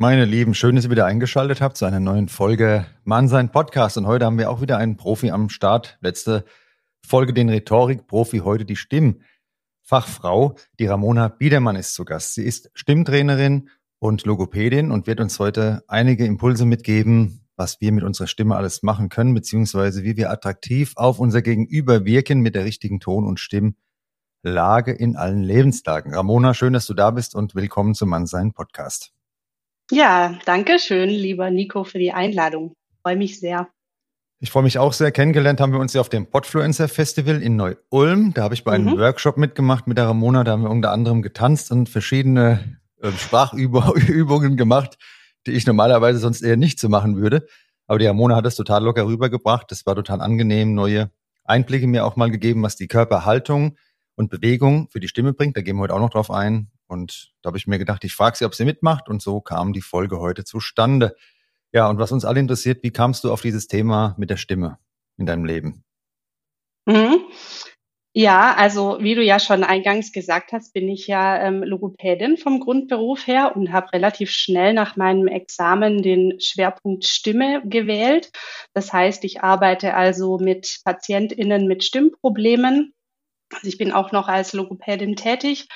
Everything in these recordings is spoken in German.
Meine Lieben, schön, dass ihr wieder eingeschaltet habt zu einer neuen Folge Mannsein Podcast. Und heute haben wir auch wieder einen Profi am Start. Letzte Folge den Rhetorik-Profi, heute die Stimmfachfrau. Die Ramona Biedermann ist zu Gast. Sie ist Stimmtrainerin und Logopädin und wird uns heute einige Impulse mitgeben, was wir mit unserer Stimme alles machen können, beziehungsweise wie wir attraktiv auf unser Gegenüber wirken mit der richtigen Ton- und Stimmlage in allen Lebenslagen. Ramona, schön, dass du da bist und willkommen zum Mannsein Podcast. Ja, danke schön, lieber Nico, für die Einladung. Freue mich sehr. Ich freue mich auch sehr. Kennengelernt haben wir uns ja auf dem Podfluencer Festival in Neu-Ulm. Da habe ich bei einem mhm. Workshop mitgemacht mit der Ramona. Da haben wir unter anderem getanzt und verschiedene äh, Sprachübungen gemacht, die ich normalerweise sonst eher nicht so machen würde. Aber die Ramona hat das total locker rübergebracht. Das war total angenehm. Neue Einblicke mir auch mal gegeben, was die Körperhaltung und Bewegung für die Stimme bringt. Da gehen wir heute auch noch drauf ein. Und da habe ich mir gedacht, ich frage sie, ob sie mitmacht. Und so kam die Folge heute zustande. Ja, und was uns alle interessiert, wie kamst du auf dieses Thema mit der Stimme in deinem Leben? Mhm. Ja, also wie du ja schon eingangs gesagt hast, bin ich ja ähm, Logopädin vom Grundberuf her und habe relativ schnell nach meinem Examen den Schwerpunkt Stimme gewählt. Das heißt, ich arbeite also mit Patientinnen mit Stimmproblemen. Also ich bin auch noch als Logopädin tätig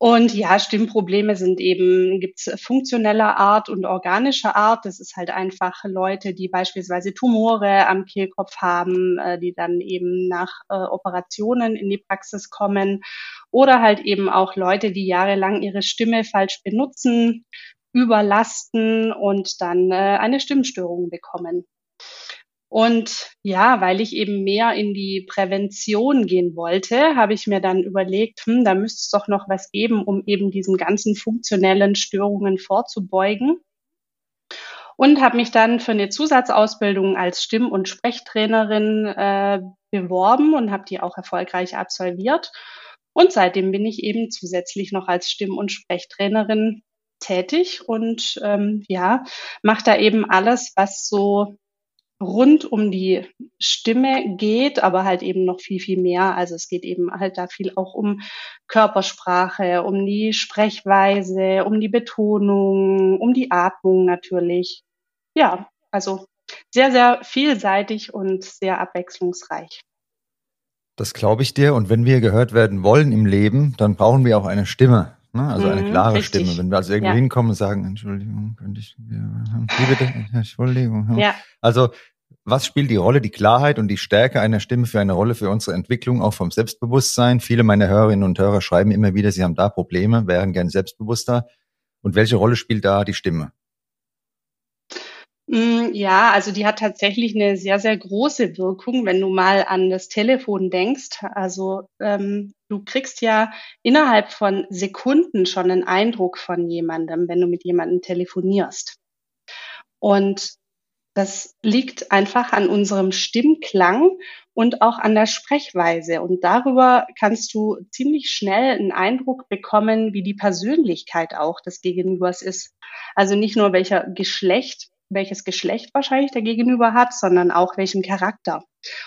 und ja, Stimmprobleme sind eben, gibt's funktioneller Art und organischer Art. Das ist halt einfach Leute, die beispielsweise Tumore am Kehlkopf haben, äh, die dann eben nach äh, Operationen in die Praxis kommen. Oder halt eben auch Leute, die jahrelang ihre Stimme falsch benutzen, überlasten und dann äh, eine Stimmstörung bekommen. Und ja, weil ich eben mehr in die Prävention gehen wollte, habe ich mir dann überlegt, hm, da müsste es doch noch was geben, um eben diesen ganzen funktionellen Störungen vorzubeugen. Und habe mich dann für eine Zusatzausbildung als Stimm- und Sprechtrainerin äh, beworben und habe die auch erfolgreich absolviert. Und seitdem bin ich eben zusätzlich noch als Stimm- und Sprechtrainerin tätig und ähm, ja, mache da eben alles, was so rund um die Stimme geht, aber halt eben noch viel, viel mehr. Also es geht eben halt da viel auch um Körpersprache, um die Sprechweise, um die Betonung, um die Atmung natürlich. Ja, also sehr, sehr vielseitig und sehr abwechslungsreich. Das glaube ich dir. Und wenn wir gehört werden wollen im Leben, dann brauchen wir auch eine Stimme. Ne? Also eine mhm, klare richtig. Stimme. Wenn wir also irgendwo ja. hinkommen und sagen, Entschuldigung, könnte ich, wie bitte? Entschuldigung. Ja. Also was spielt die Rolle, die Klarheit und die Stärke einer Stimme für eine Rolle für unsere Entwicklung, auch vom Selbstbewusstsein? Viele meiner Hörerinnen und Hörer schreiben immer wieder, sie haben da Probleme, wären gern selbstbewusster. Und welche Rolle spielt da die Stimme? Mm, ja, also die hat tatsächlich eine sehr, sehr große Wirkung, wenn du mal an das Telefon denkst. Also ähm, du kriegst ja innerhalb von Sekunden schon einen Eindruck von jemandem, wenn du mit jemandem telefonierst. Und das liegt einfach an unserem Stimmklang und auch an der Sprechweise. Und darüber kannst du ziemlich schnell einen Eindruck bekommen, wie die Persönlichkeit auch des Gegenübers ist. Also nicht nur welcher Geschlecht, welches Geschlecht wahrscheinlich der Gegenüber hat, sondern auch welchen Charakter.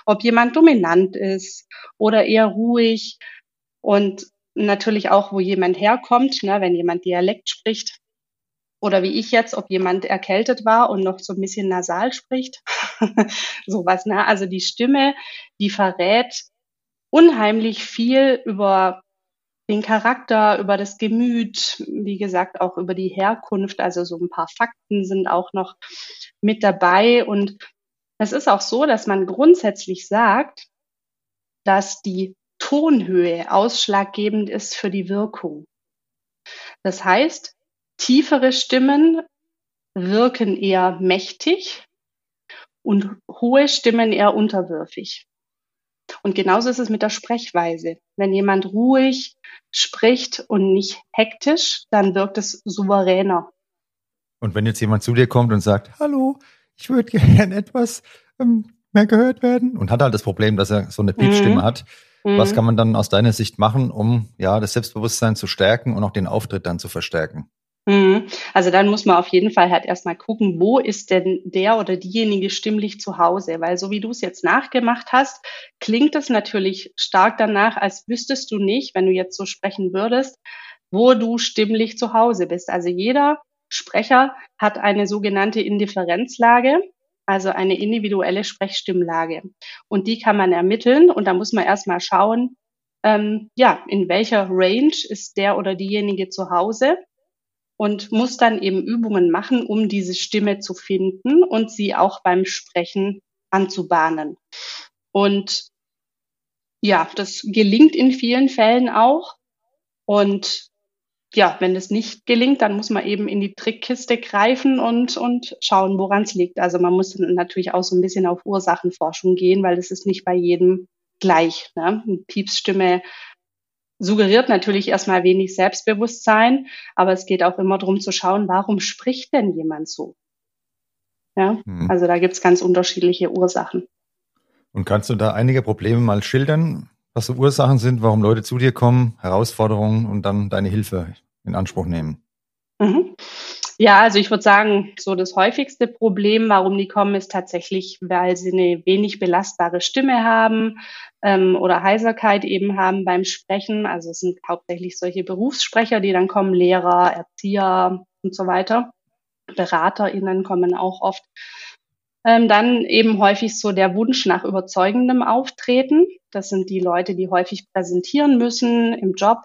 Ob jemand dominant ist oder eher ruhig und natürlich auch, wo jemand herkommt, ne, wenn jemand Dialekt spricht, oder wie ich jetzt, ob jemand erkältet war und noch so ein bisschen nasal spricht. Sowas, ne? Also die Stimme, die verrät unheimlich viel über den Charakter, über das Gemüt, wie gesagt, auch über die Herkunft. Also so ein paar Fakten sind auch noch mit dabei. Und es ist auch so, dass man grundsätzlich sagt, dass die Tonhöhe ausschlaggebend ist für die Wirkung. Das heißt, Tiefere Stimmen wirken eher mächtig und hohe Stimmen eher unterwürfig. Und genauso ist es mit der Sprechweise. Wenn jemand ruhig spricht und nicht hektisch, dann wirkt es souveräner. Und wenn jetzt jemand zu dir kommt und sagt, hallo, ich würde gerne etwas ähm, mehr gehört werden und hat halt das Problem, dass er so eine Piepstimme mhm. hat, mhm. was kann man dann aus deiner Sicht machen, um ja das Selbstbewusstsein zu stärken und auch den Auftritt dann zu verstärken? Mhm. Also dann muss man auf jeden Fall halt erstmal gucken, wo ist denn der oder diejenige stimmlich zu Hause? Weil so wie du es jetzt nachgemacht hast, klingt es natürlich stark danach, als wüsstest du nicht, wenn du jetzt so sprechen würdest, wo du stimmlich zu Hause bist. Also jeder Sprecher hat eine sogenannte Indifferenzlage, also eine individuelle Sprechstimmlage. Und die kann man ermitteln und da muss man erstmal schauen, ähm, ja, in welcher Range ist der oder diejenige zu Hause und muss dann eben Übungen machen, um diese Stimme zu finden und sie auch beim Sprechen anzubahnen. Und ja, das gelingt in vielen Fällen auch. Und ja, wenn das nicht gelingt, dann muss man eben in die Trickkiste greifen und, und schauen, woran es liegt. Also man muss natürlich auch so ein bisschen auf Ursachenforschung gehen, weil es ist nicht bei jedem gleich. Ne? Eine Piepsstimme suggeriert natürlich erstmal wenig Selbstbewusstsein, aber es geht auch immer darum zu schauen, warum spricht denn jemand so? Ja, mhm. also da gibt's ganz unterschiedliche Ursachen. Und kannst du da einige Probleme mal schildern, was so Ursachen sind, warum Leute zu dir kommen, Herausforderungen und dann deine Hilfe in Anspruch nehmen? Mhm. Ja, also ich würde sagen, so das häufigste Problem, warum die kommen, ist tatsächlich, weil sie eine wenig belastbare Stimme haben ähm, oder Heiserkeit eben haben beim Sprechen. Also es sind hauptsächlich solche Berufssprecher, die dann kommen, Lehrer, Erzieher und so weiter. BeraterInnen kommen auch oft. Ähm, dann eben häufig so der Wunsch nach überzeugendem Auftreten. Das sind die Leute, die häufig präsentieren müssen im Job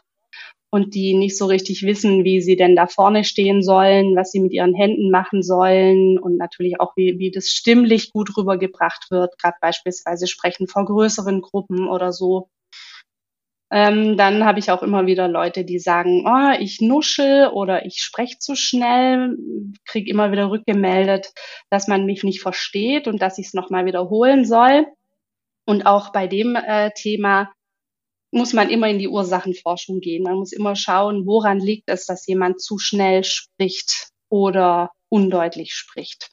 und die nicht so richtig wissen, wie sie denn da vorne stehen sollen, was sie mit ihren Händen machen sollen und natürlich auch, wie, wie das stimmlich gut rübergebracht wird, gerade beispielsweise sprechen vor größeren Gruppen oder so. Ähm, dann habe ich auch immer wieder Leute, die sagen, oh, ich nuschel oder ich spreche zu schnell, kriege immer wieder rückgemeldet, dass man mich nicht versteht und dass ich es nochmal wiederholen soll. Und auch bei dem äh, Thema muss man immer in die Ursachenforschung gehen. Man muss immer schauen, woran liegt es, dass jemand zu schnell spricht oder undeutlich spricht.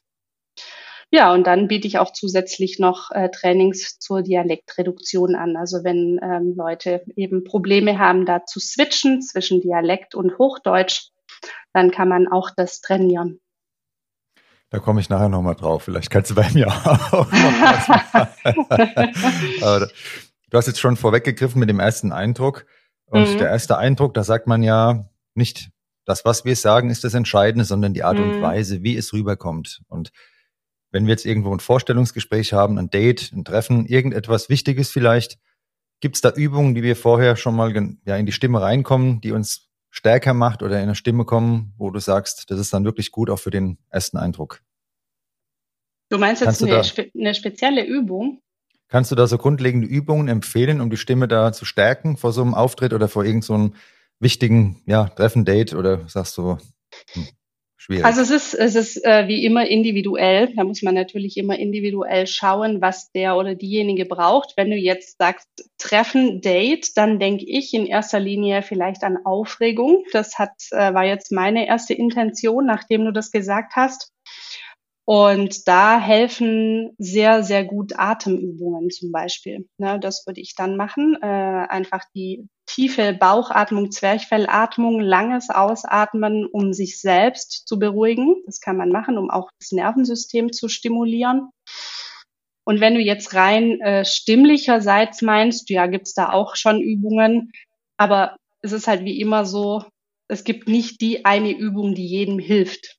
Ja, und dann biete ich auch zusätzlich noch äh, Trainings zur Dialektreduktion an. Also wenn ähm, Leute eben Probleme haben, da zu switchen zwischen Dialekt und Hochdeutsch, dann kann man auch das trainieren. Da komme ich nachher nochmal drauf. Vielleicht kannst du bei mir auch noch was Du hast jetzt schon vorweggegriffen mit dem ersten Eindruck. Und mhm. der erste Eindruck, da sagt man ja nicht, das, was wir sagen, ist das Entscheidende, sondern die Art mhm. und Weise, wie es rüberkommt. Und wenn wir jetzt irgendwo ein Vorstellungsgespräch haben, ein Date, ein Treffen, irgendetwas Wichtiges vielleicht, gibt es da Übungen, die wir vorher schon mal ja, in die Stimme reinkommen, die uns stärker macht oder in eine Stimme kommen, wo du sagst, das ist dann wirklich gut auch für den ersten Eindruck? Du meinst jetzt eine, spe eine spezielle Übung? Kannst du da so grundlegende Übungen empfehlen, um die Stimme da zu stärken vor so einem Auftritt oder vor irgendeinem so wichtigen ja, Treffen, Date oder sagst du hm, schwierig? Also es ist, es ist äh, wie immer individuell. Da muss man natürlich immer individuell schauen, was der oder diejenige braucht. Wenn du jetzt sagst Treffen, Date, dann denke ich in erster Linie vielleicht an Aufregung. Das hat, äh, war jetzt meine erste Intention, nachdem du das gesagt hast. Und da helfen sehr, sehr gut Atemübungen zum Beispiel. Ne, das würde ich dann machen. Äh, einfach die tiefe Bauchatmung, Zwerchfellatmung, langes Ausatmen, um sich selbst zu beruhigen. Das kann man machen, um auch das Nervensystem zu stimulieren. Und wenn du jetzt rein äh, stimmlicherseits meinst, ja, gibt's da auch schon Übungen. Aber es ist halt wie immer so, es gibt nicht die eine Übung, die jedem hilft.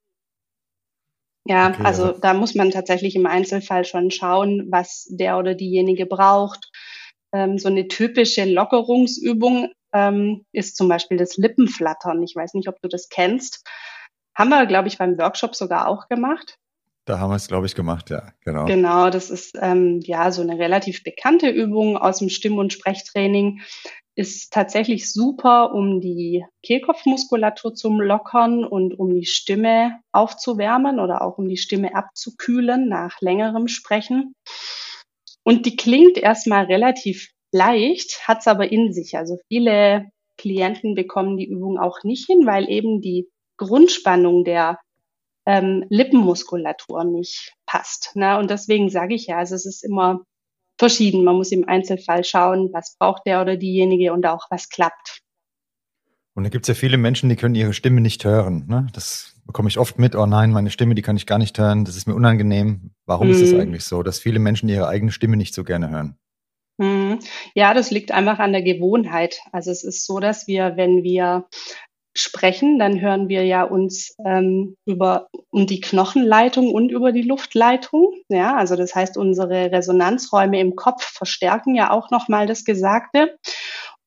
Ja, okay, also, also da muss man tatsächlich im Einzelfall schon schauen, was der oder diejenige braucht. Ähm, so eine typische Lockerungsübung ähm, ist zum Beispiel das Lippenflattern. Ich weiß nicht, ob du das kennst. Haben wir, glaube ich, beim Workshop sogar auch gemacht. Da haben wir es, glaube ich, gemacht, ja, genau. Genau, das ist ähm, ja so eine relativ bekannte Übung aus dem Stimm- und Sprechtraining ist tatsächlich super, um die Kehlkopfmuskulatur zu lockern und um die Stimme aufzuwärmen oder auch um die Stimme abzukühlen nach längerem Sprechen. Und die klingt erstmal relativ leicht, hat es aber in sich. Also viele Klienten bekommen die Übung auch nicht hin, weil eben die Grundspannung der ähm, Lippenmuskulatur nicht passt. Ne? Und deswegen sage ich ja, also es ist immer verschieden. Man muss im Einzelfall schauen, was braucht der oder diejenige und auch was klappt. Und da gibt es ja viele Menschen, die können ihre Stimme nicht hören. Ne? Das bekomme ich oft mit. Oh nein, meine Stimme, die kann ich gar nicht hören. Das ist mir unangenehm. Warum hm. ist es mhm. eigentlich so, dass viele Menschen ihre eigene Stimme nicht so gerne hören? Hm. Ja, das liegt einfach an der Gewohnheit. Also es ist so, dass wir, wenn wir sprechen, dann hören wir ja uns ähm, über um die Knochenleitung und über die Luftleitung. Ja, also das heißt, unsere Resonanzräume im Kopf verstärken ja auch nochmal das Gesagte.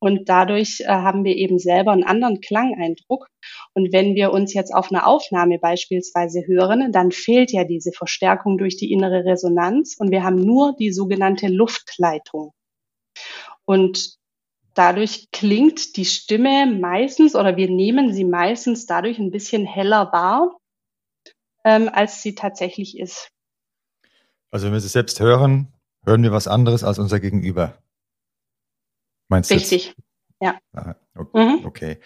Und dadurch äh, haben wir eben selber einen anderen Klangeindruck. Und wenn wir uns jetzt auf einer Aufnahme beispielsweise hören, dann fehlt ja diese Verstärkung durch die innere Resonanz und wir haben nur die sogenannte Luftleitung. Und dadurch klingt die Stimme meistens oder wir nehmen sie meistens dadurch ein bisschen heller wahr, ähm, als sie tatsächlich ist. Also wenn wir sie selbst hören, hören wir was anderes als unser Gegenüber. Meinst du? Richtig, ja. Aha, okay. Mhm. okay.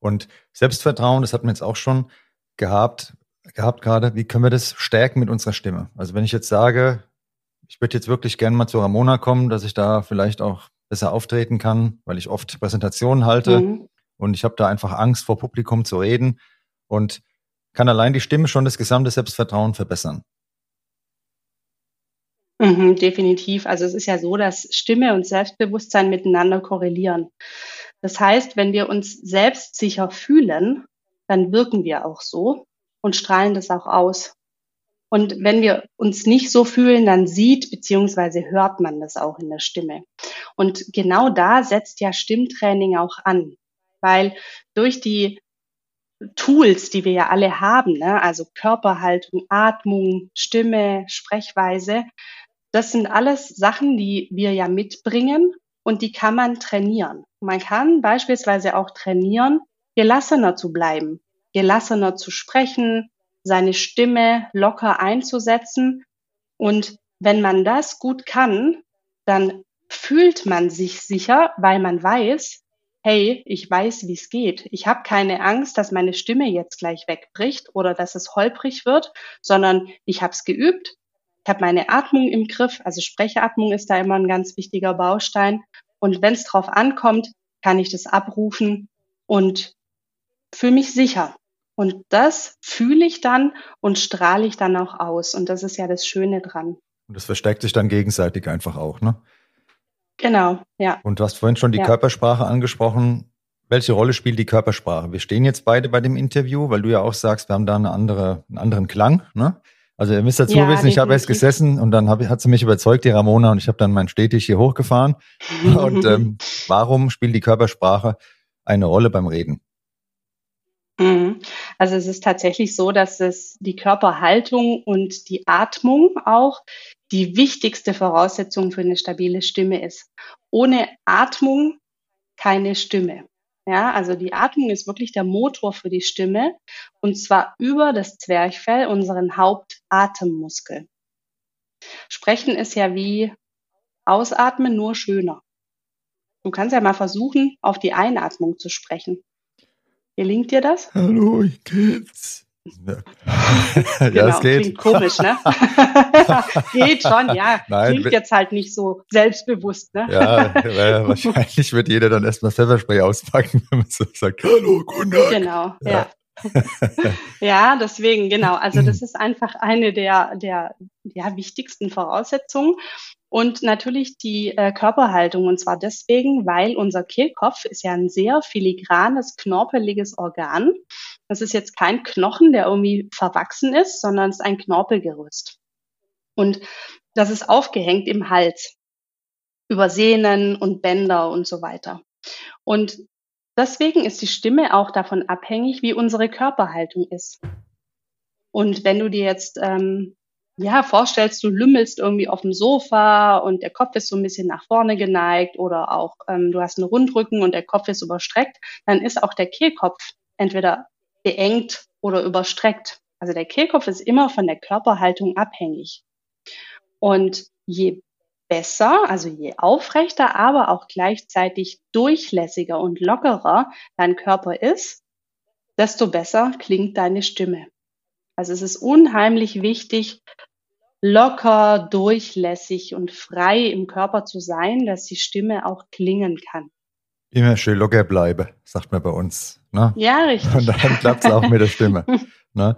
Und Selbstvertrauen, das hat man jetzt auch schon gehabt, gehabt gerade. Wie können wir das stärken mit unserer Stimme? Also wenn ich jetzt sage, ich würde jetzt wirklich gerne mal zu Ramona kommen, dass ich da vielleicht auch besser auftreten kann, weil ich oft Präsentationen halte mhm. und ich habe da einfach Angst vor Publikum zu reden und kann allein die Stimme schon das gesamte Selbstvertrauen verbessern. Mhm, definitiv. Also es ist ja so, dass Stimme und Selbstbewusstsein miteinander korrelieren. Das heißt, wenn wir uns selbst sicher fühlen, dann wirken wir auch so und strahlen das auch aus. Und wenn wir uns nicht so fühlen, dann sieht beziehungsweise hört man das auch in der Stimme. Und genau da setzt ja Stimmtraining auch an, weil durch die Tools, die wir ja alle haben, ne, also Körperhaltung, Atmung, Stimme, Sprechweise, das sind alles Sachen, die wir ja mitbringen und die kann man trainieren. Man kann beispielsweise auch trainieren, gelassener zu bleiben, gelassener zu sprechen, seine Stimme locker einzusetzen. Und wenn man das gut kann, dann fühlt man sich sicher, weil man weiß, hey, ich weiß, wie es geht. Ich habe keine Angst, dass meine Stimme jetzt gleich wegbricht oder dass es holprig wird, sondern ich habe es geübt. Ich habe meine Atmung im Griff, also Sprechatmung ist da immer ein ganz wichtiger Baustein. Und wenn es drauf ankommt, kann ich das abrufen und fühle mich sicher. Und das fühle ich dann und strahle ich dann auch aus. Und das ist ja das Schöne dran. Und das verstärkt sich dann gegenseitig einfach auch, ne? Genau, ja. Und du hast vorhin schon die ja. Körpersprache angesprochen. Welche Rolle spielt die Körpersprache? Wir stehen jetzt beide bei dem Interview, weil du ja auch sagst, wir haben da eine andere, einen anderen Klang, ne? Also ihr müsst dazu ja, wissen, ich habe erst gesessen und dann hab, hat sie mich überzeugt, die Ramona, und ich habe dann meinen Stetig hier hochgefahren. und ähm, warum spielt die Körpersprache eine Rolle beim Reden? Mhm. Also es ist tatsächlich so, dass es die Körperhaltung und die Atmung auch die wichtigste Voraussetzung für eine stabile Stimme ist. Ohne Atmung keine Stimme. Ja, also die Atmung ist wirklich der Motor für die Stimme und zwar über das Zwerchfell, unseren Hauptatemmuskel. Sprechen ist ja wie Ausatmen, nur schöner. Du kannst ja mal versuchen, auf die Einatmung zu sprechen. Gelingt dir das? Hallo, ich geht's. Ja, genau, es geht. Klingt komisch, ne? geht schon, ja. Nein, klingt jetzt halt nicht so selbstbewusst, ne? ja, ja, wahrscheinlich wird jeder dann erstmal Pfefferspray auspacken, wenn man so sagt, hallo, guten Tag. Genau, ja. Ja. ja, deswegen, genau. Also das ist einfach eine der, der ja, wichtigsten Voraussetzungen. Und natürlich die äh, Körperhaltung. Und zwar deswegen, weil unser Kehlkopf ist ja ein sehr filigranes, knorpeliges Organ. Das ist jetzt kein Knochen, der irgendwie verwachsen ist, sondern es ist ein Knorpelgerüst. Und das ist aufgehängt im Hals über Sehnen und Bänder und so weiter. Und deswegen ist die Stimme auch davon abhängig, wie unsere Körperhaltung ist. Und wenn du dir jetzt ähm, ja, vorstellst, du lümmelst irgendwie auf dem Sofa und der Kopf ist so ein bisschen nach vorne geneigt oder auch ähm, du hast einen Rundrücken und der Kopf ist überstreckt, dann ist auch der Kehlkopf entweder beengt oder überstreckt. Also der Kehlkopf ist immer von der Körperhaltung abhängig. Und je besser, also je aufrechter, aber auch gleichzeitig durchlässiger und lockerer dein Körper ist, desto besser klingt deine Stimme. Also es ist unheimlich wichtig, locker, durchlässig und frei im Körper zu sein, dass die Stimme auch klingen kann. Immer schön locker bleibe, sagt man bei uns. Ne? Ja, richtig. Und dann klappt es auch mit der Stimme. ne?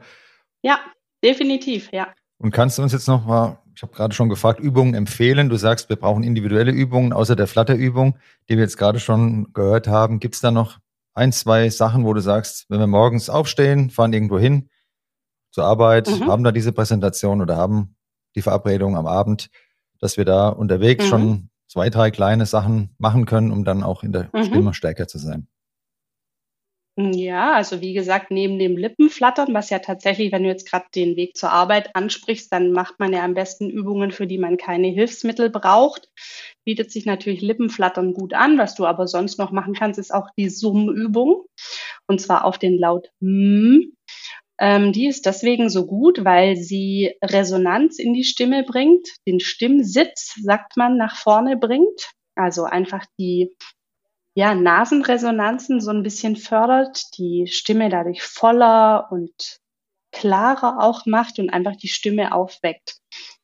Ja, definitiv, ja. Und kannst du uns jetzt noch mal, ich habe gerade schon gefragt, Übungen empfehlen? Du sagst, wir brauchen individuelle Übungen, außer der Flatterübung, die wir jetzt gerade schon gehört haben. Gibt es da noch ein, zwei Sachen, wo du sagst, wenn wir morgens aufstehen, fahren irgendwo hin zur Arbeit, mhm. haben da diese Präsentation oder haben die Verabredung am Abend, dass wir da unterwegs mhm. schon zwei, drei kleine Sachen machen können, um dann auch in der mhm. Stimme stärker zu sein. Ja, also wie gesagt, neben dem Lippenflattern, was ja tatsächlich, wenn du jetzt gerade den Weg zur Arbeit ansprichst, dann macht man ja am besten Übungen, für die man keine Hilfsmittel braucht. Bietet sich natürlich Lippenflattern gut an. Was du aber sonst noch machen kannst, ist auch die Summübung. Und zwar auf den Laut M. Ähm, die ist deswegen so gut, weil sie Resonanz in die Stimme bringt, den Stimmsitz, sagt man, nach vorne bringt. Also einfach die ja, Nasenresonanzen so ein bisschen fördert, die Stimme dadurch voller und klarer auch macht und einfach die Stimme aufweckt.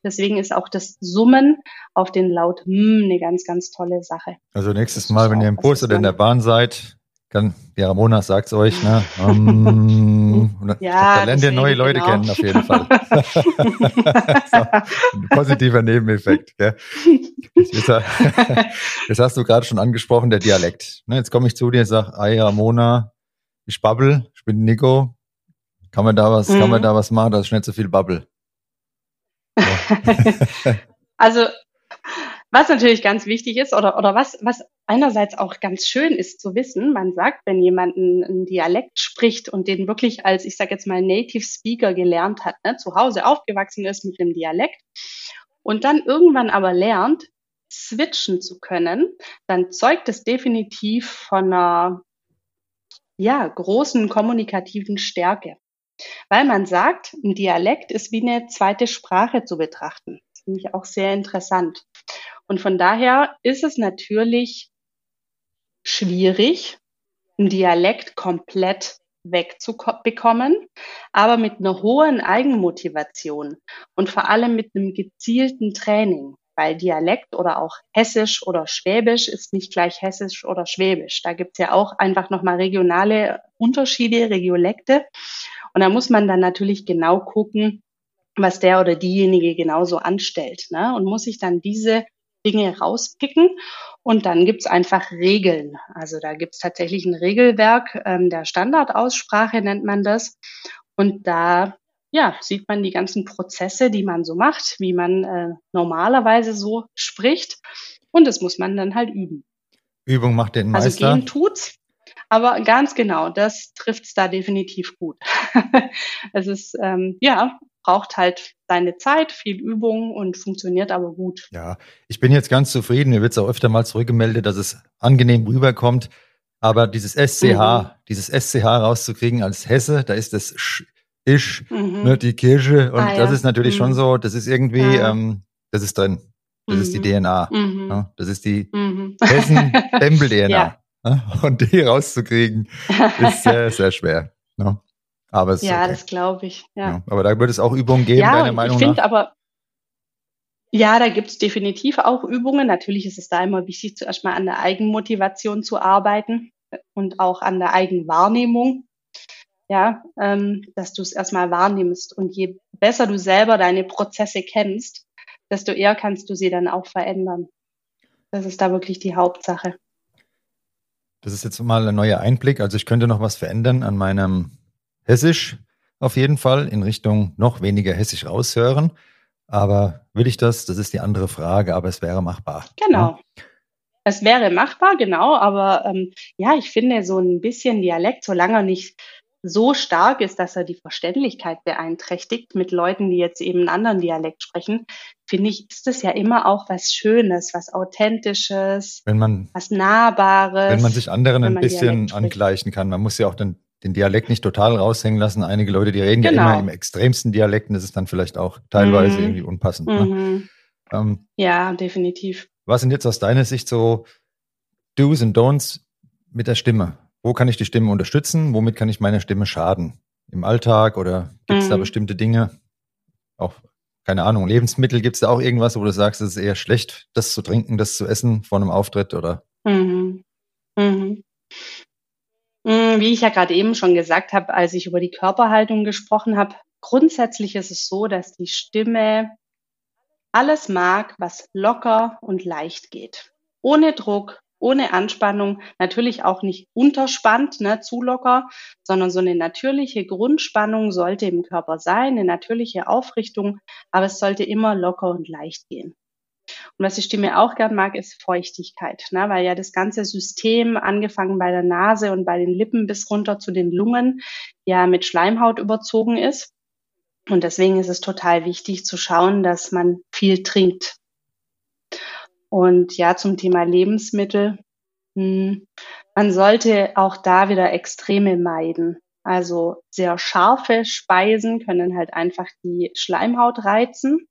Deswegen ist auch das Summen auf den Laut M eine ganz, ganz tolle Sache. Also nächstes Mal, wenn ihr im Bus oder in der Bahn seid, kann, die Ramona sagt es euch, ne? Um, ja, da lernt ihr neue Leute genau. kennen, auf jeden Fall. so, ein positiver Nebeneffekt. Gell? Jetzt, jetzt, hast du gerade schon angesprochen, der Dialekt. Ne, jetzt komme ich zu dir und sage, ah Ramona, ich babbel, ich bin Nico. Kann man da was, mhm. kann man mhm. da was machen, dass ich nicht so viel babbel? So. also was natürlich ganz wichtig ist oder, oder was, was einerseits auch ganz schön ist zu wissen, man sagt, wenn jemand einen, Dialekt spricht und den wirklich als, ich sage jetzt mal, Native Speaker gelernt hat, ne, zu Hause aufgewachsen ist mit dem Dialekt und dann irgendwann aber lernt, switchen zu können, dann zeugt es definitiv von einer ja, großen kommunikativen Stärke. Weil man sagt, ein Dialekt ist wie eine zweite Sprache zu betrachten. Finde ich auch sehr interessant. Und von daher ist es natürlich schwierig, einen Dialekt komplett wegzubekommen, aber mit einer hohen Eigenmotivation und vor allem mit einem gezielten Training, weil Dialekt oder auch Hessisch oder Schwäbisch ist nicht gleich Hessisch oder Schwäbisch. Da gibt's ja auch einfach nochmal regionale Unterschiede, Regiolekte. Und da muss man dann natürlich genau gucken, was der oder diejenige genauso anstellt. Ne? Und muss sich dann diese Dinge rauspicken. Und dann gibt's einfach Regeln. Also da gibt's tatsächlich ein Regelwerk ähm, der Standardaussprache, nennt man das. Und da ja, sieht man die ganzen Prozesse, die man so macht, wie man äh, normalerweise so spricht. Und das muss man dann halt üben. Übung macht den also Meister. Also gehen tut's. Aber ganz genau, das trifft's da definitiv gut. es ist ähm, ja braucht halt seine Zeit, viel Übung und funktioniert aber gut. Ja, ich bin jetzt ganz zufrieden. Mir wird es auch öfter mal zurückgemeldet, dass es angenehm rüberkommt. Aber dieses SCH, mhm. dieses SCH rauszukriegen als Hesse, da ist das Sch, Isch, mhm. ne, die Kirche. Und ah, ja. das ist natürlich mhm. schon so, das ist irgendwie, ah, ähm, das ist drin. Das ist die mhm. DNA. Mhm. Ne? Das ist die mhm. Hessen-Dembel-DNA. ja. Ne? Und die rauszukriegen, ist sehr, sehr schwer. Ne? Aber es ja, okay. das glaube ich. Ja. ja. Aber da wird es auch Übungen geben, ja, deiner Meinung ich nach? aber ja, da gibt es definitiv auch Übungen. Natürlich ist es da immer wichtig, zuerst mal an der Eigenmotivation zu arbeiten und auch an der Eigenwahrnehmung. Ja, ähm, dass du es erstmal wahrnimmst. Und je besser du selber deine Prozesse kennst, desto eher kannst du sie dann auch verändern. Das ist da wirklich die Hauptsache. Das ist jetzt mal ein neuer Einblick. Also ich könnte noch was verändern an meinem Hessisch auf jeden Fall in Richtung noch weniger Hessisch raushören. Aber will ich das? Das ist die andere Frage, aber es wäre machbar. Genau. Ja? Es wäre machbar, genau, aber ähm, ja, ich finde so ein bisschen Dialekt, solange er nicht so stark ist, dass er die Verständlichkeit beeinträchtigt mit Leuten, die jetzt eben einen anderen Dialekt sprechen, finde ich, ist das ja immer auch was Schönes, was Authentisches, wenn man, was Nahbares. Wenn man sich anderen ein bisschen angleichen kann. Man muss ja auch den den Dialekt nicht total raushängen lassen. Einige Leute, die reden genau. ja immer im extremsten Dialekt und das ist dann vielleicht auch teilweise mhm. irgendwie unpassend. Ne? Mhm. Ähm, ja, definitiv. Was sind jetzt aus deiner Sicht so Do's und Don'ts mit der Stimme? Wo kann ich die Stimme unterstützen? Womit kann ich meiner Stimme schaden? Im Alltag oder gibt es mhm. da bestimmte Dinge? Auch, keine Ahnung, Lebensmittel, gibt es da auch irgendwas, wo du sagst, es ist eher schlecht, das zu trinken, das zu essen vor einem Auftritt oder? Mhm. Wie ich ja gerade eben schon gesagt habe, als ich über die Körperhaltung gesprochen habe, grundsätzlich ist es so, dass die Stimme alles mag, was locker und leicht geht. Ohne Druck, ohne Anspannung, natürlich auch nicht unterspannt, ne, zu locker, sondern so eine natürliche Grundspannung sollte im Körper sein, eine natürliche Aufrichtung, aber es sollte immer locker und leicht gehen. Und was die Stimme auch gern mag, ist Feuchtigkeit, ne? weil ja das ganze System, angefangen bei der Nase und bei den Lippen bis runter zu den Lungen, ja mit Schleimhaut überzogen ist. Und deswegen ist es total wichtig zu schauen, dass man viel trinkt. Und ja, zum Thema Lebensmittel. Hm, man sollte auch da wieder Extreme meiden. Also sehr scharfe Speisen können halt einfach die Schleimhaut reizen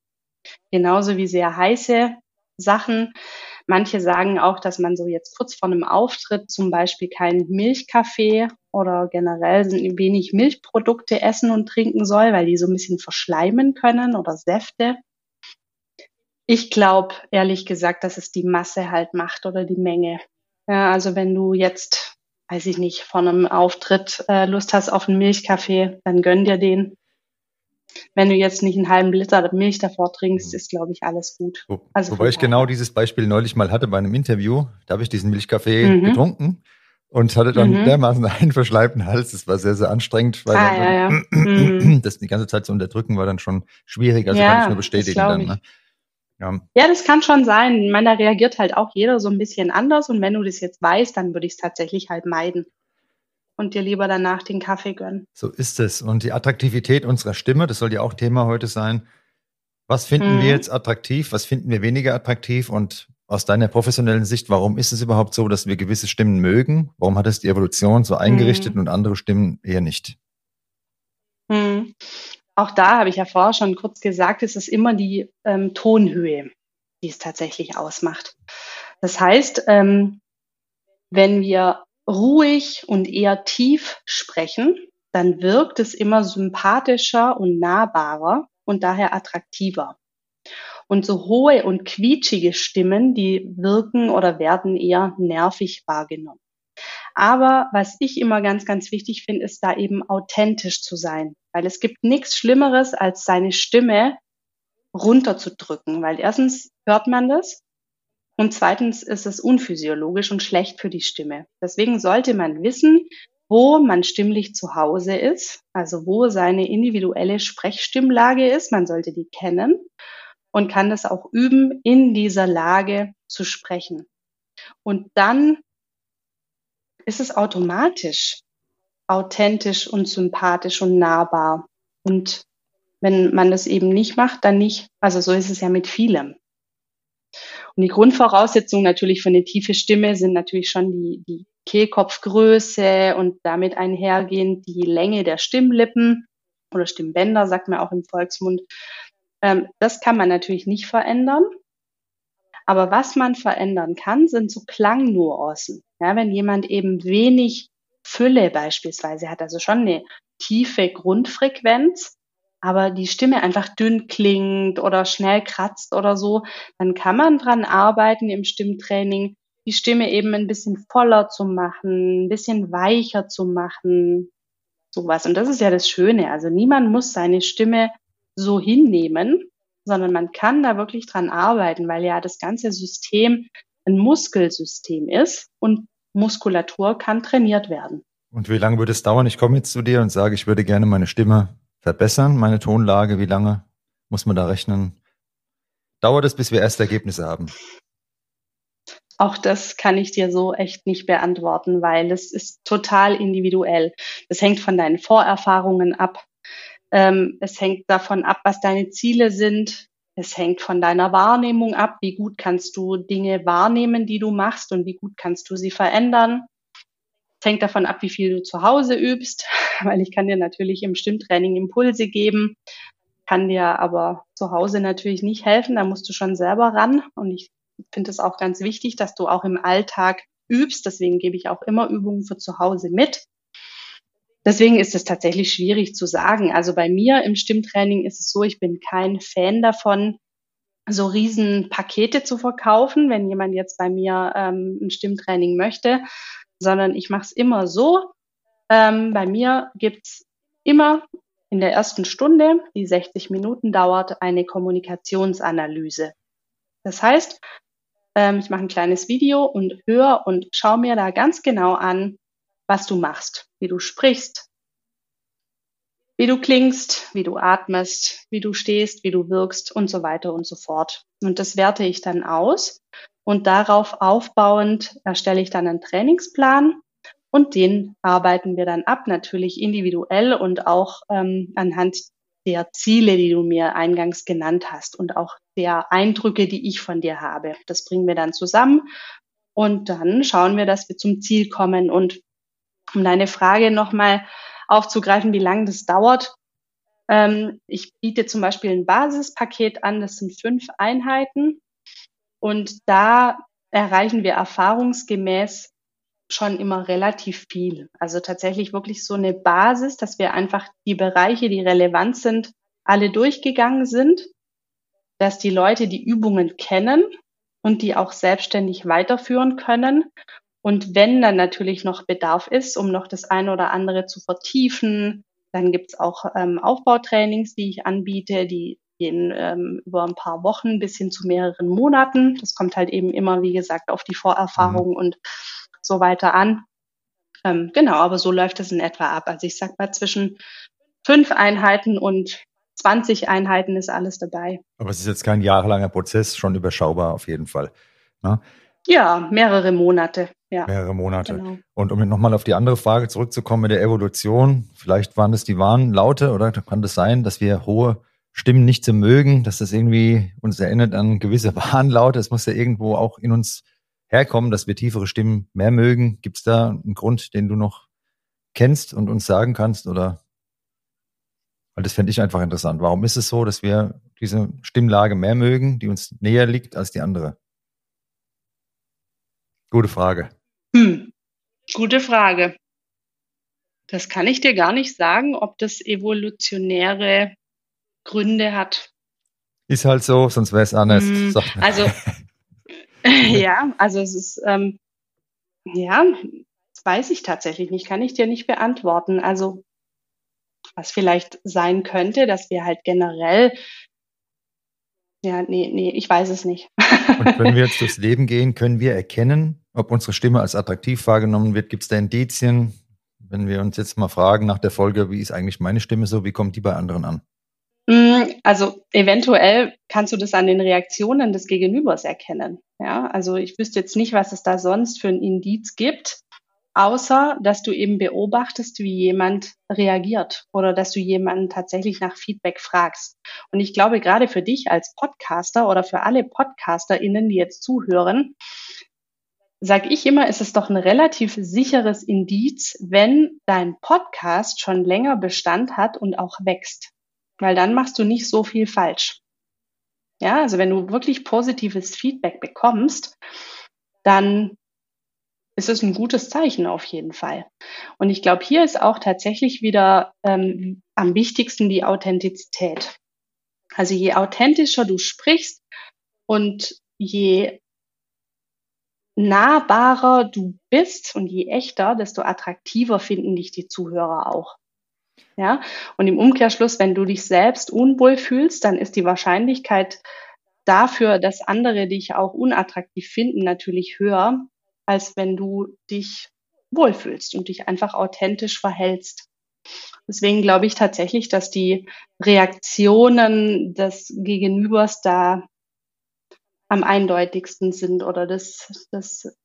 genauso wie sehr heiße Sachen. Manche sagen auch, dass man so jetzt kurz vor einem Auftritt zum Beispiel keinen Milchkaffee oder generell wenig Milchprodukte essen und trinken soll, weil die so ein bisschen verschleimen können oder Säfte. Ich glaube, ehrlich gesagt, dass es die Masse halt macht oder die Menge. Ja, also wenn du jetzt, weiß ich nicht, vor einem Auftritt äh, Lust hast auf einen Milchkaffee, dann gönn dir den wenn du jetzt nicht einen halben Liter Milch davor trinkst, mhm. ist, glaube ich, alles gut. Also Wobei ich genau dieses Beispiel neulich mal hatte bei einem Interview. Da habe ich diesen Milchkaffee mhm. getrunken und hatte dann mhm. dermaßen einen verschleibten Hals. Das war sehr, sehr anstrengend, weil ah, ja, ja. Mhm. das die ganze Zeit zu unterdrücken war dann schon schwierig. Also ja, kann ich nur bestätigen dann. Ne? Ja. ja, das kann schon sein. Ich meine, da reagiert halt auch jeder so ein bisschen anders. Und wenn du das jetzt weißt, dann würde ich es tatsächlich halt meiden und dir lieber danach den Kaffee gönnen. So ist es. Und die Attraktivität unserer Stimme, das soll ja auch Thema heute sein. Was finden mhm. wir jetzt attraktiv? Was finden wir weniger attraktiv? Und aus deiner professionellen Sicht, warum ist es überhaupt so, dass wir gewisse Stimmen mögen? Warum hat es die Evolution so eingerichtet mhm. und andere Stimmen eher nicht? Mhm. Auch da habe ich ja vorher schon kurz gesagt, es ist immer die ähm, Tonhöhe, die es tatsächlich ausmacht. Das heißt, ähm, wenn wir ruhig und eher tief sprechen, dann wirkt es immer sympathischer und nahbarer und daher attraktiver. Und so hohe und quietschige Stimmen, die wirken oder werden eher nervig wahrgenommen. Aber was ich immer ganz, ganz wichtig finde, ist da eben authentisch zu sein, weil es gibt nichts Schlimmeres, als seine Stimme runterzudrücken, weil erstens hört man das und zweitens ist es unphysiologisch und schlecht für die Stimme. Deswegen sollte man wissen, wo man stimmlich zu Hause ist, also wo seine individuelle Sprechstimmlage ist. Man sollte die kennen und kann das auch üben, in dieser Lage zu sprechen. Und dann ist es automatisch authentisch und sympathisch und nahbar. Und wenn man das eben nicht macht, dann nicht. Also so ist es ja mit vielem. Und die Grundvoraussetzungen natürlich für eine tiefe Stimme sind natürlich schon die, die Kehlkopfgröße und damit einhergehend die Länge der Stimmlippen oder Stimmbänder, sagt man auch im Volksmund. Ähm, das kann man natürlich nicht verändern. Aber was man verändern kann, sind so Klangnuancen. Ja, wenn jemand eben wenig Fülle beispielsweise hat, also schon eine tiefe Grundfrequenz, aber die Stimme einfach dünn klingt oder schnell kratzt oder so, dann kann man dran arbeiten im Stimmtraining, die Stimme eben ein bisschen voller zu machen, ein bisschen weicher zu machen, sowas. Und das ist ja das Schöne. Also niemand muss seine Stimme so hinnehmen, sondern man kann da wirklich dran arbeiten, weil ja das ganze System ein Muskelsystem ist und Muskulatur kann trainiert werden. Und wie lange würde es dauern? Ich komme jetzt zu dir und sage, ich würde gerne meine Stimme verbessern, meine Tonlage? Wie lange muss man da rechnen? Dauert es, bis wir erste Ergebnisse haben? Auch das kann ich dir so echt nicht beantworten, weil es ist total individuell. Das hängt von deinen Vorerfahrungen ab. Ähm, es hängt davon ab, was deine Ziele sind. Es hängt von deiner Wahrnehmung ab. Wie gut kannst du Dinge wahrnehmen, die du machst und wie gut kannst du sie verändern? Es hängt davon ab, wie viel du zu Hause übst, weil ich kann dir natürlich im Stimmtraining Impulse geben. kann dir aber zu Hause natürlich nicht helfen. Da musst du schon selber ran. Und ich finde es auch ganz wichtig, dass du auch im Alltag übst. Deswegen gebe ich auch immer Übungen für zu Hause mit. Deswegen ist es tatsächlich schwierig zu sagen. Also bei mir im Stimmtraining ist es so, ich bin kein Fan davon, so riesen Pakete zu verkaufen, wenn jemand jetzt bei mir ähm, ein Stimmtraining möchte, sondern ich mache es immer so. Ähm, bei mir gibt's immer in der ersten Stunde, die 60 Minuten dauert, eine Kommunikationsanalyse. Das heißt, ähm, ich mache ein kleines Video und höre und schaue mir da ganz genau an, was du machst, wie du sprichst, wie du klingst, wie du atmest, wie du stehst, wie du wirkst und so weiter und so fort. Und das werte ich dann aus und darauf aufbauend erstelle ich dann einen Trainingsplan und den arbeiten wir dann ab, natürlich individuell und auch ähm, anhand der Ziele, die du mir eingangs genannt hast und auch der Eindrücke, die ich von dir habe. Das bringen wir dann zusammen und dann schauen wir, dass wir zum Ziel kommen. Und um deine Frage nochmal aufzugreifen, wie lange das dauert. Ähm, ich biete zum Beispiel ein Basispaket an, das sind fünf Einheiten. Und da erreichen wir erfahrungsgemäß schon immer relativ viel. Also tatsächlich wirklich so eine Basis, dass wir einfach die Bereiche, die relevant sind, alle durchgegangen sind, dass die Leute die Übungen kennen und die auch selbstständig weiterführen können und wenn dann natürlich noch Bedarf ist, um noch das eine oder andere zu vertiefen, dann gibt's auch ähm, Aufbautrainings, die ich anbiete, die gehen ähm, über ein paar Wochen bis hin zu mehreren Monaten. Das kommt halt eben immer, wie gesagt, auf die Vorerfahrung mhm. und so weiter an. Ähm, genau, aber so läuft es in etwa ab. Also ich sag mal, zwischen fünf Einheiten und 20 Einheiten ist alles dabei. Aber es ist jetzt kein jahrelanger Prozess, schon überschaubar auf jeden Fall. Ne? Ja, mehrere Monate. Ja. Mehrere Monate. Genau. Und um nochmal auf die andere Frage zurückzukommen mit der Evolution, vielleicht waren das die wahren Laute oder kann das sein, dass wir hohe Stimmen nicht so mögen, dass das irgendwie uns erinnert an gewisse Warnlaute. Es muss ja irgendwo auch in uns herkommen, dass wir tiefere Stimmen mehr mögen. Gibt es da einen Grund, den du noch kennst und uns sagen kannst? Oder weil das fände ich einfach interessant. Warum ist es so, dass wir diese Stimmlage mehr mögen, die uns näher liegt als die andere? Gute Frage. Hm, gute Frage. Das kann ich dir gar nicht sagen, ob das evolutionäre Gründe hat. Ist halt so, sonst wäre es anders. Hm, also, ja, also es ist, ähm, ja, das weiß ich tatsächlich nicht, kann ich dir nicht beantworten. Also, was vielleicht sein könnte, dass wir halt generell ja, nee, nee, ich weiß es nicht. Und wenn wir jetzt durchs Leben gehen, können wir erkennen, ob unsere Stimme als attraktiv wahrgenommen wird? Gibt es da Indizien? Wenn wir uns jetzt mal fragen nach der Folge, wie ist eigentlich meine Stimme so? Wie kommt die bei anderen an? Mm, also eventuell kannst du das an den Reaktionen des Gegenübers erkennen. Ja, also ich wüsste jetzt nicht, was es da sonst für ein Indiz gibt, außer dass du eben beobachtest, wie jemand reagiert oder dass du jemanden tatsächlich nach Feedback fragst. Und ich glaube, gerade für dich als Podcaster oder für alle PodcasterInnen, die jetzt zuhören, sag ich immer, ist es doch ein relativ sicheres Indiz, wenn dein Podcast schon länger Bestand hat und auch wächst. Weil dann machst du nicht so viel falsch. Ja, also wenn du wirklich positives Feedback bekommst, dann ist es ein gutes Zeichen auf jeden Fall. Und ich glaube, hier ist auch tatsächlich wieder ähm, am wichtigsten die Authentizität. Also je authentischer du sprichst und je nahbarer du bist und je echter, desto attraktiver finden dich die Zuhörer auch. Ja, und im Umkehrschluss, wenn du dich selbst unwohl fühlst, dann ist die Wahrscheinlichkeit dafür, dass andere dich auch unattraktiv finden, natürlich höher, als wenn du dich wohlfühlst und dich einfach authentisch verhältst. Deswegen glaube ich tatsächlich, dass die Reaktionen des Gegenübers da am eindeutigsten sind oder das, das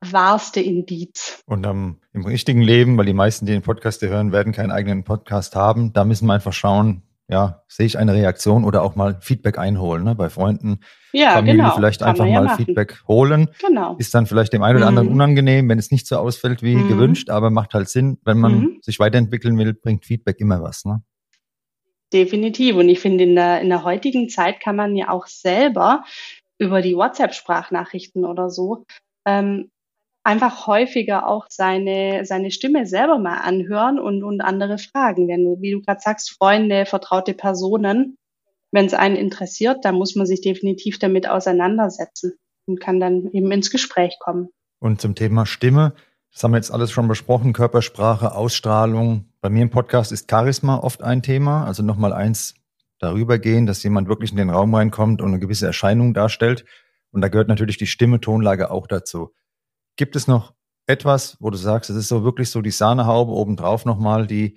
wahrste Indiz. Und um, im richtigen Leben, weil die meisten, die den Podcast hören, werden keinen eigenen Podcast haben, da müssen wir einfach schauen, ja, sehe ich eine Reaktion oder auch mal Feedback einholen, ne? bei Freunden, ja, Familie genau. vielleicht Kann einfach mal ja Feedback holen. Genau. Ist dann vielleicht dem einen oder anderen mhm. unangenehm, wenn es nicht so ausfällt wie mhm. gewünscht, aber macht halt Sinn, wenn man mhm. sich weiterentwickeln will, bringt Feedback immer was. Ne? Definitiv. Und ich finde, in der, in der heutigen Zeit kann man ja auch selber über die WhatsApp-Sprachnachrichten oder so ähm, einfach häufiger auch seine, seine Stimme selber mal anhören und, und andere fragen. Wenn du, wie du gerade sagst, Freunde, vertraute Personen, wenn es einen interessiert, dann muss man sich definitiv damit auseinandersetzen und kann dann eben ins Gespräch kommen. Und zum Thema Stimme, das haben wir jetzt alles schon besprochen, Körpersprache, Ausstrahlung. Bei mir im Podcast ist Charisma oft ein Thema, also nochmal eins darüber gehen, dass jemand wirklich in den Raum reinkommt und eine gewisse Erscheinung darstellt. Und da gehört natürlich die Stimme, Tonlage auch dazu. Gibt es noch etwas, wo du sagst, es ist so wirklich so die Sahnehaube obendrauf nochmal, die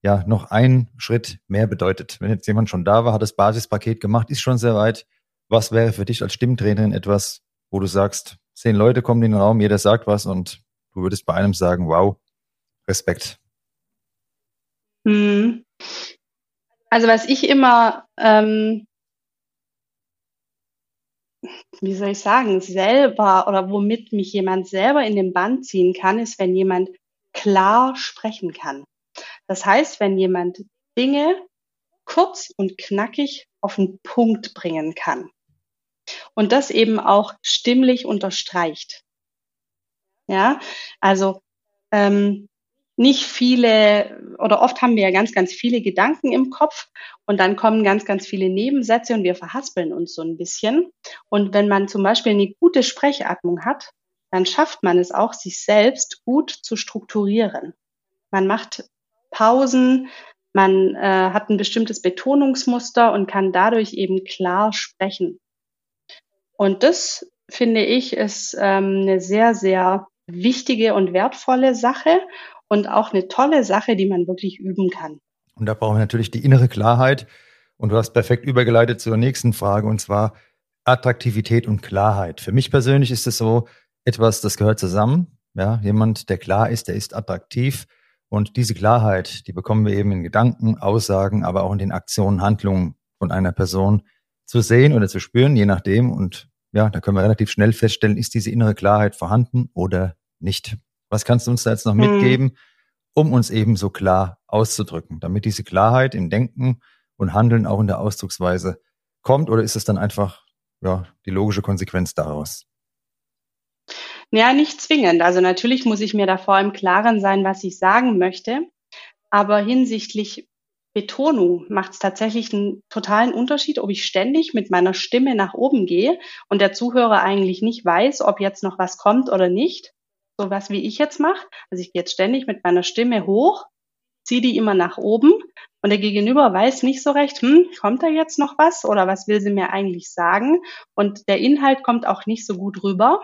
ja noch einen Schritt mehr bedeutet? Wenn jetzt jemand schon da war, hat das Basispaket gemacht, ist schon sehr weit. Was wäre für dich als Stimmtrainerin etwas, wo du sagst, zehn Leute kommen in den Raum, jeder sagt was und du würdest bei einem sagen, wow, Respekt. Hm. Also was ich immer, ähm, wie soll ich sagen, selber oder womit mich jemand selber in den Band ziehen kann, ist, wenn jemand klar sprechen kann. Das heißt, wenn jemand Dinge kurz und knackig auf den Punkt bringen kann und das eben auch stimmlich unterstreicht. Ja, also ähm, nicht viele oder oft haben wir ja ganz, ganz viele Gedanken im Kopf und dann kommen ganz, ganz viele Nebensätze und wir verhaspeln uns so ein bisschen. Und wenn man zum Beispiel eine gute Sprechatmung hat, dann schafft man es auch, sich selbst gut zu strukturieren. Man macht Pausen, man äh, hat ein bestimmtes Betonungsmuster und kann dadurch eben klar sprechen. Und das finde ich ist ähm, eine sehr, sehr wichtige und wertvolle Sache und auch eine tolle Sache, die man wirklich üben kann. Und da brauchen wir natürlich die innere Klarheit. Und du hast perfekt übergeleitet zur nächsten Frage, und zwar Attraktivität und Klarheit. Für mich persönlich ist es so etwas, das gehört zusammen. Ja, jemand, der klar ist, der ist attraktiv. Und diese Klarheit, die bekommen wir eben in Gedanken, Aussagen, aber auch in den Aktionen, Handlungen von einer Person zu sehen oder zu spüren, je nachdem. Und ja, da können wir relativ schnell feststellen, ist diese innere Klarheit vorhanden oder nicht. Was kannst du uns da jetzt noch hm. mitgeben, um uns eben so klar auszudrücken, damit diese Klarheit im Denken und Handeln auch in der Ausdrucksweise kommt? Oder ist es dann einfach ja, die logische Konsequenz daraus? Ja, nicht zwingend. Also natürlich muss ich mir davor im Klaren sein, was ich sagen möchte. Aber hinsichtlich Betonung macht es tatsächlich einen totalen Unterschied, ob ich ständig mit meiner Stimme nach oben gehe und der Zuhörer eigentlich nicht weiß, ob jetzt noch was kommt oder nicht. So was wie ich jetzt mache. Also ich gehe jetzt ständig mit meiner Stimme hoch, ziehe die immer nach oben und der Gegenüber weiß nicht so recht, hm, kommt da jetzt noch was oder was will sie mir eigentlich sagen? Und der Inhalt kommt auch nicht so gut rüber.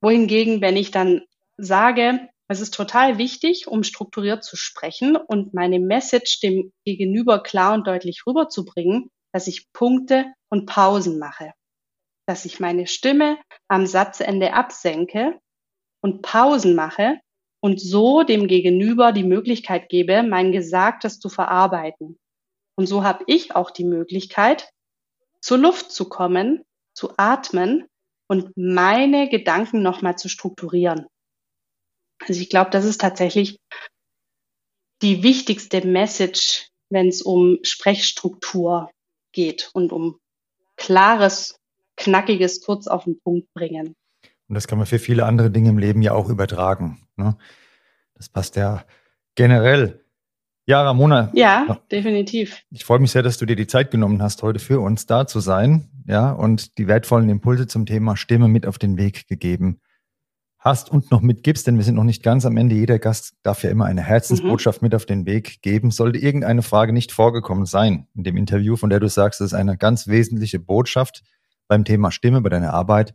Wohingegen, wenn ich dann sage, es ist total wichtig, um strukturiert zu sprechen und meine Message dem Gegenüber klar und deutlich rüberzubringen, dass ich Punkte und Pausen mache. Dass ich meine Stimme am Satzende absenke und Pausen mache und so dem Gegenüber die Möglichkeit gebe, mein Gesagtes zu verarbeiten. Und so habe ich auch die Möglichkeit, zur Luft zu kommen, zu atmen und meine Gedanken nochmal zu strukturieren. Also ich glaube, das ist tatsächlich die wichtigste Message, wenn es um Sprechstruktur geht und um klares, knackiges, kurz auf den Punkt bringen. Und das kann man für viele andere Dinge im Leben ja auch übertragen. Ne? Das passt ja generell. Ja, Ramona. Ja, definitiv. Ich freue mich sehr, dass du dir die Zeit genommen hast, heute für uns da zu sein. Ja, und die wertvollen Impulse zum Thema Stimme mit auf den Weg gegeben hast und noch mitgibst, denn wir sind noch nicht ganz am Ende. Jeder Gast darf ja immer eine Herzensbotschaft mhm. mit auf den Weg geben. Sollte irgendeine Frage nicht vorgekommen sein in dem Interview, von der du sagst, das ist eine ganz wesentliche Botschaft beim Thema Stimme, bei deiner Arbeit,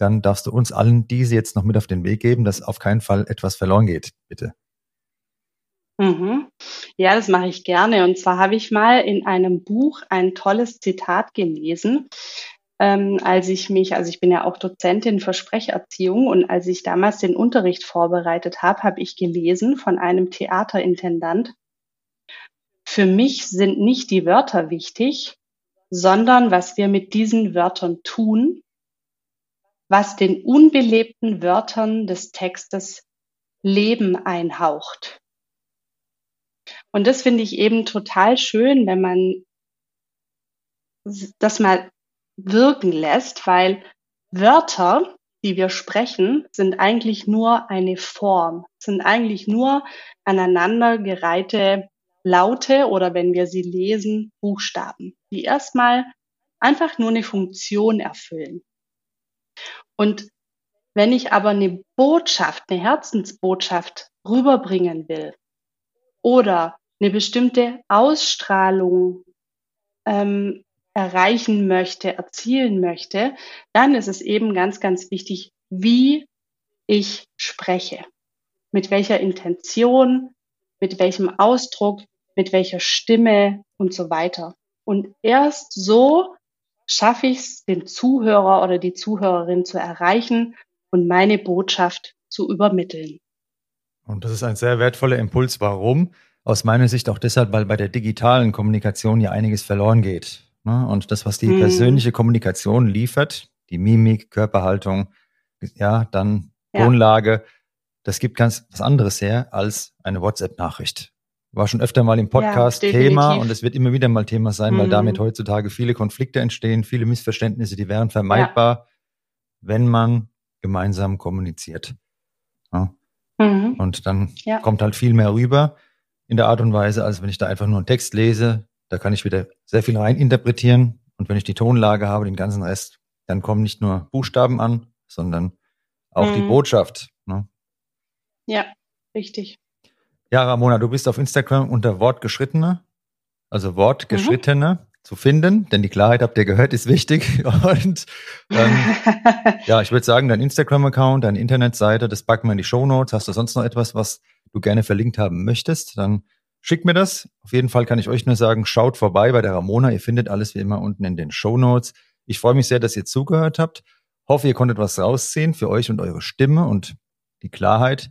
dann darfst du uns allen diese jetzt noch mit auf den Weg geben, dass auf keinen Fall etwas verloren geht, bitte. Mhm. Ja, das mache ich gerne. Und zwar habe ich mal in einem Buch ein tolles Zitat gelesen ähm, als ich mich, also ich bin ja auch Dozentin für Sprecherziehung und als ich damals den Unterricht vorbereitet habe, habe ich gelesen von einem Theaterintendant, für mich sind nicht die Wörter wichtig, sondern was wir mit diesen Wörtern tun, was den unbelebten Wörtern des Textes Leben einhaucht. Und das finde ich eben total schön, wenn man das mal wirken lässt, weil Wörter, die wir sprechen, sind eigentlich nur eine Form, sind eigentlich nur aneinandergereihte Laute oder wenn wir sie lesen, Buchstaben, die erstmal einfach nur eine Funktion erfüllen. Und wenn ich aber eine Botschaft, eine Herzensbotschaft rüberbringen will oder eine bestimmte Ausstrahlung ähm, erreichen möchte, erzielen möchte, dann ist es eben ganz, ganz wichtig, wie ich spreche, mit welcher Intention, mit welchem Ausdruck, mit welcher Stimme und so weiter. Und erst so schaffe ich es, den Zuhörer oder die Zuhörerin zu erreichen und meine Botschaft zu übermitteln. Und das ist ein sehr wertvoller Impuls. Warum? Aus meiner Sicht auch deshalb, weil bei der digitalen Kommunikation ja einiges verloren geht. Ne? Und das, was die hm. persönliche Kommunikation liefert, die Mimik, Körperhaltung, ja, dann ja. Tonlage, das gibt ganz was anderes her als eine WhatsApp-Nachricht. War schon öfter mal im Podcast ja, Thema und es wird immer wieder mal Thema sein, mhm. weil damit heutzutage viele Konflikte entstehen, viele Missverständnisse, die wären vermeidbar, ja. wenn man gemeinsam kommuniziert. Ja. Mhm. Und dann kommt halt viel mehr rüber in der Art und Weise, als wenn ich da einfach nur einen Text lese. Da kann ich wieder sehr viel rein interpretieren. Und wenn ich die Tonlage habe, den ganzen Rest, dann kommen nicht nur Buchstaben an, sondern auch mhm. die Botschaft. Ne? Ja, richtig. Ja, Ramona, du bist auf Instagram unter Wortgeschrittene, also Wortgeschrittene mhm. zu finden, denn die Klarheit, habt ihr gehört, ist wichtig. Und ähm, ja, ich würde sagen, dein Instagram-Account, deine Internetseite, das packen wir in die Show Notes. Hast du sonst noch etwas, was du gerne verlinkt haben möchtest? Dann schick mir das. Auf jeden Fall kann ich euch nur sagen, schaut vorbei bei der Ramona. Ihr findet alles wie immer unten in den Show Notes. Ich freue mich sehr, dass ihr zugehört habt. Hoffe, ihr konntet was rausziehen für euch und eure Stimme und die Klarheit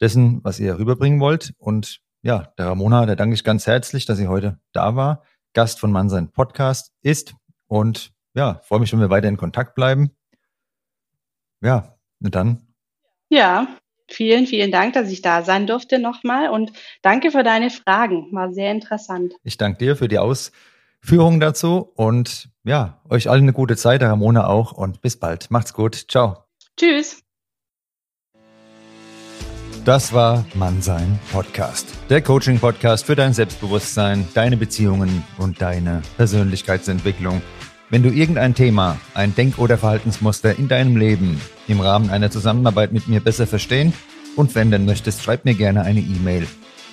dessen, was ihr rüberbringen wollt. Und ja, der Ramona, da danke ich ganz herzlich, dass sie heute da war, Gast von Mann sein Podcast ist. Und ja, freue mich, wenn wir weiter in Kontakt bleiben. Ja, und dann. Ja, vielen, vielen Dank, dass ich da sein durfte nochmal und danke für deine Fragen. War sehr interessant. Ich danke dir für die Ausführungen dazu und ja, euch allen eine gute Zeit, der Ramona auch und bis bald. Macht's gut. Ciao. Tschüss. Das war Mannsein Podcast. Der Coaching-Podcast für dein Selbstbewusstsein, deine Beziehungen und deine Persönlichkeitsentwicklung. Wenn du irgendein Thema, ein Denk- oder Verhaltensmuster in deinem Leben im Rahmen einer Zusammenarbeit mit mir besser verstehen und wenden möchtest, schreib mir gerne eine E-Mail.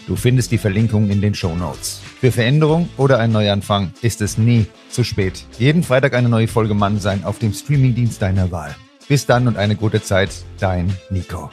Du findest die Verlinkung in den Show Notes. Für Veränderung oder ein Neuanfang ist es nie zu spät. Jeden Freitag eine neue Folge Mannsein auf dem Streamingdienst deiner Wahl. Bis dann und eine gute Zeit, dein Nico.